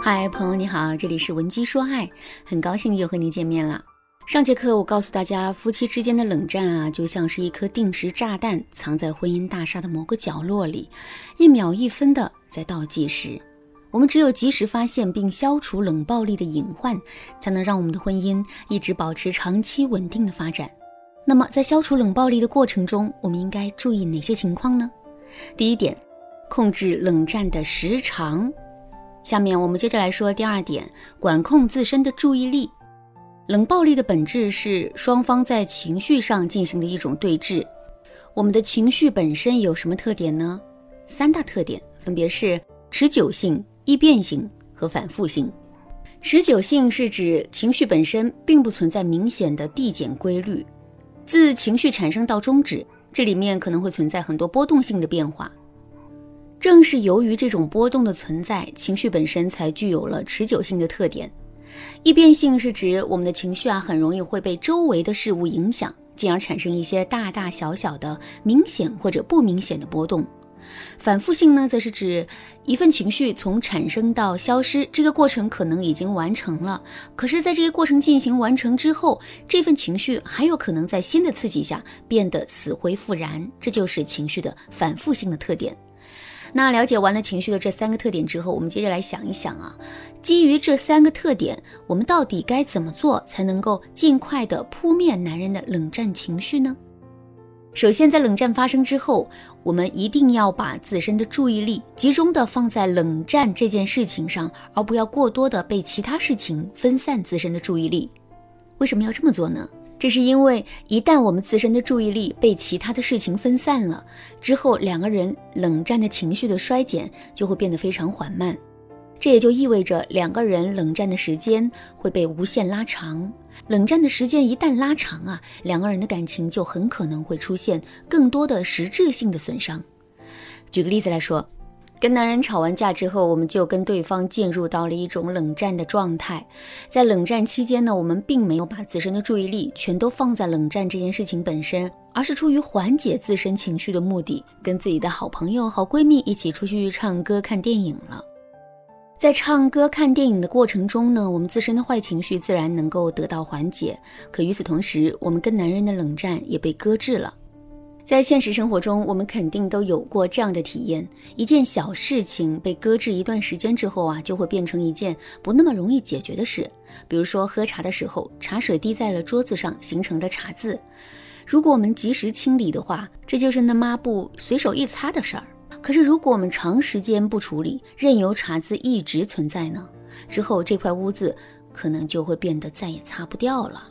嗨，朋友你好，这里是文姬说爱，很高兴又和你见面了。上节课我告诉大家，夫妻之间的冷战啊，就像是一颗定时炸弹，藏在婚姻大厦的某个角落里，一秒一分的在倒计时。我们只有及时发现并消除冷暴力的隐患，才能让我们的婚姻一直保持长期稳定的发展。那么，在消除冷暴力的过程中，我们应该注意哪些情况呢？第一点，控制冷战的时长。下面我们接着来说第二点，管控自身的注意力。冷暴力的本质是双方在情绪上进行的一种对峙。我们的情绪本身有什么特点呢？三大特点分别是持久性、易变性和反复性。持久性是指情绪本身并不存在明显的递减规律，自情绪产生到终止，这里面可能会存在很多波动性的变化。正是由于这种波动的存在，情绪本身才具有了持久性的特点。易变性是指我们的情绪啊，很容易会被周围的事物影响，进而产生一些大大小小的明显或者不明显的波动。反复性呢，则是指一份情绪从产生到消失，这个过程可能已经完成了，可是，在这个过程进行完成之后，这份情绪还有可能在新的刺激下变得死灰复燃，这就是情绪的反复性的特点。那了解完了情绪的这三个特点之后，我们接着来想一想啊，基于这三个特点，我们到底该怎么做才能够尽快的扑灭男人的冷战情绪呢？首先，在冷战发生之后，我们一定要把自身的注意力集中的放在冷战这件事情上，而不要过多的被其他事情分散自身的注意力。为什么要这么做呢？这是因为，一旦我们自身的注意力被其他的事情分散了之后，两个人冷战的情绪的衰减就会变得非常缓慢。这也就意味着两个人冷战的时间会被无限拉长。冷战的时间一旦拉长啊，两个人的感情就很可能会出现更多的实质性的损伤。举个例子来说。跟男人吵完架之后，我们就跟对方进入到了一种冷战的状态。在冷战期间呢，我们并没有把自身的注意力全都放在冷战这件事情本身，而是出于缓解自身情绪的目的，跟自己的好朋友、好闺蜜一起出去唱歌、看电影了。在唱歌、看电影的过程中呢，我们自身的坏情绪自然能够得到缓解。可与此同时，我们跟男人的冷战也被搁置了。在现实生活中，我们肯定都有过这样的体验：一件小事情被搁置一段时间之后啊，就会变成一件不那么容易解决的事。比如说，喝茶的时候，茶水滴在了桌子上形成的茶渍，如果我们及时清理的话，这就是那抹布随手一擦的事儿。可是，如果我们长时间不处理，任由茶渍一直存在呢？之后这块污渍可能就会变得再也擦不掉了。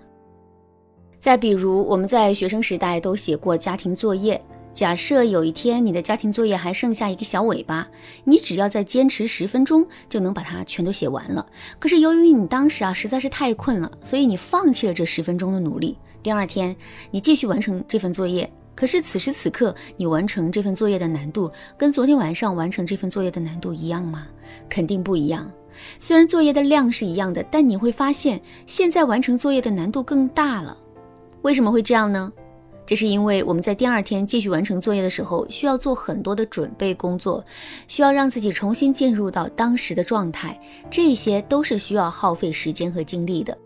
再比如，我们在学生时代都写过家庭作业。假设有一天你的家庭作业还剩下一个小尾巴，你只要再坚持十分钟就能把它全都写完了。可是由于你当时啊实在是太困了，所以你放弃了这十分钟的努力。第二天你继续完成这份作业，可是此时此刻你完成这份作业的难度跟昨天晚上完成这份作业的难度一样吗？肯定不一样。虽然作业的量是一样的，但你会发现现在完成作业的难度更大了。为什么会这样呢？这是因为我们在第二天继续完成作业的时候，需要做很多的准备工作，需要让自己重新进入到当时的状态，这些都是需要耗费时间和精力的。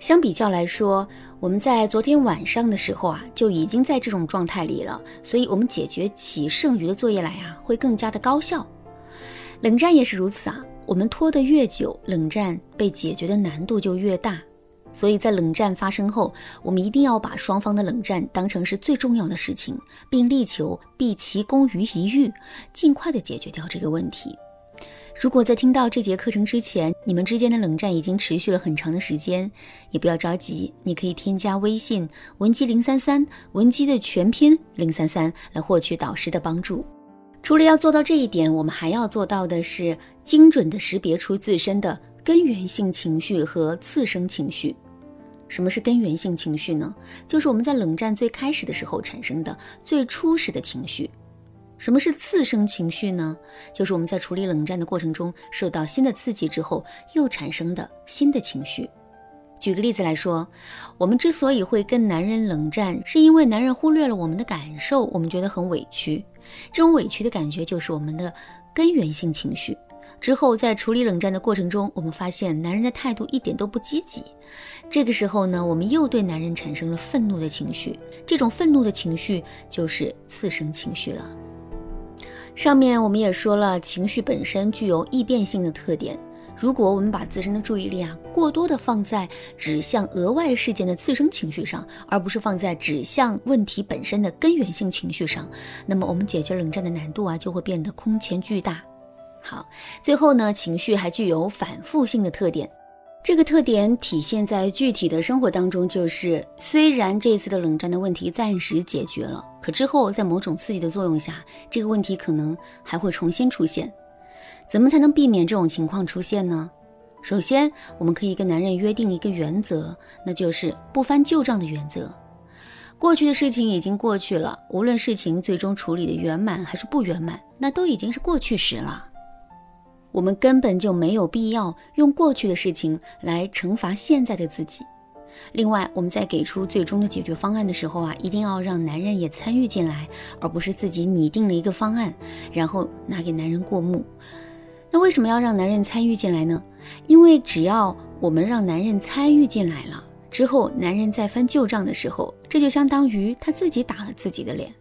相比较来说，我们在昨天晚上的时候啊，就已经在这种状态里了，所以我们解决起剩余的作业来啊，会更加的高效。冷战也是如此啊，我们拖得越久，冷战被解决的难度就越大。所以在冷战发生后，我们一定要把双方的冷战当成是最重要的事情，并力求避其功于一役，尽快的解决掉这个问题。如果在听到这节课程之前，你们之间的冷战已经持续了很长的时间，也不要着急，你可以添加微信文姬零三三，文姬的全拼零三三，来获取导师的帮助。除了要做到这一点，我们还要做到的是精准的识别出自身的根源性情绪和次生情绪。什么是根源性情绪呢？就是我们在冷战最开始的时候产生的最初始的情绪。什么是次生情绪呢？就是我们在处理冷战的过程中受到新的刺激之后又产生的新的情绪。举个例子来说，我们之所以会跟男人冷战，是因为男人忽略了我们的感受，我们觉得很委屈。这种委屈的感觉就是我们的根源性情绪。之后在处理冷战的过程中，我们发现男人的态度一点都不积极。这个时候呢，我们又对男人产生了愤怒的情绪，这种愤怒的情绪就是次生情绪了。上面我们也说了，情绪本身具有易变性的特点。如果我们把自身的注意力啊过多的放在指向额外事件的次生情绪上，而不是放在指向问题本身的根源性情绪上，那么我们解决冷战的难度啊就会变得空前巨大。好，最后呢，情绪还具有反复性的特点。这个特点体现在具体的生活当中，就是虽然这次的冷战的问题暂时解决了，可之后在某种刺激的作用下，这个问题可能还会重新出现。怎么才能避免这种情况出现呢？首先，我们可以跟男人约定一个原则，那就是不翻旧账的原则。过去的事情已经过去了，无论事情最终处理的圆满还是不圆满，那都已经是过去时了。我们根本就没有必要用过去的事情来惩罚现在的自己。另外，我们在给出最终的解决方案的时候啊，一定要让男人也参与进来，而不是自己拟定了一个方案，然后拿给男人过目。那为什么要让男人参与进来呢？因为只要我们让男人参与进来了之后，男人在翻旧账的时候，这就相当于他自己打了自己的脸。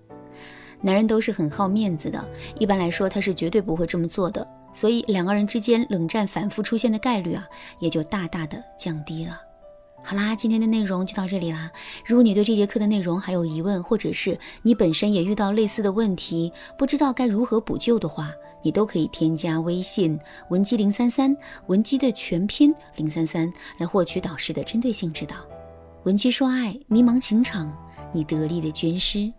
男人都是很好面子的，一般来说他是绝对不会这么做的。所以两个人之间冷战反复出现的概率啊，也就大大的降低了。好啦，今天的内容就到这里啦。如果你对这节课的内容还有疑问，或者是你本身也遇到类似的问题，不知道该如何补救的话，你都可以添加微信文姬零三三，文姬的全拼零三三，来获取导师的针对性指导。文姬说爱，迷茫情场，你得力的军师。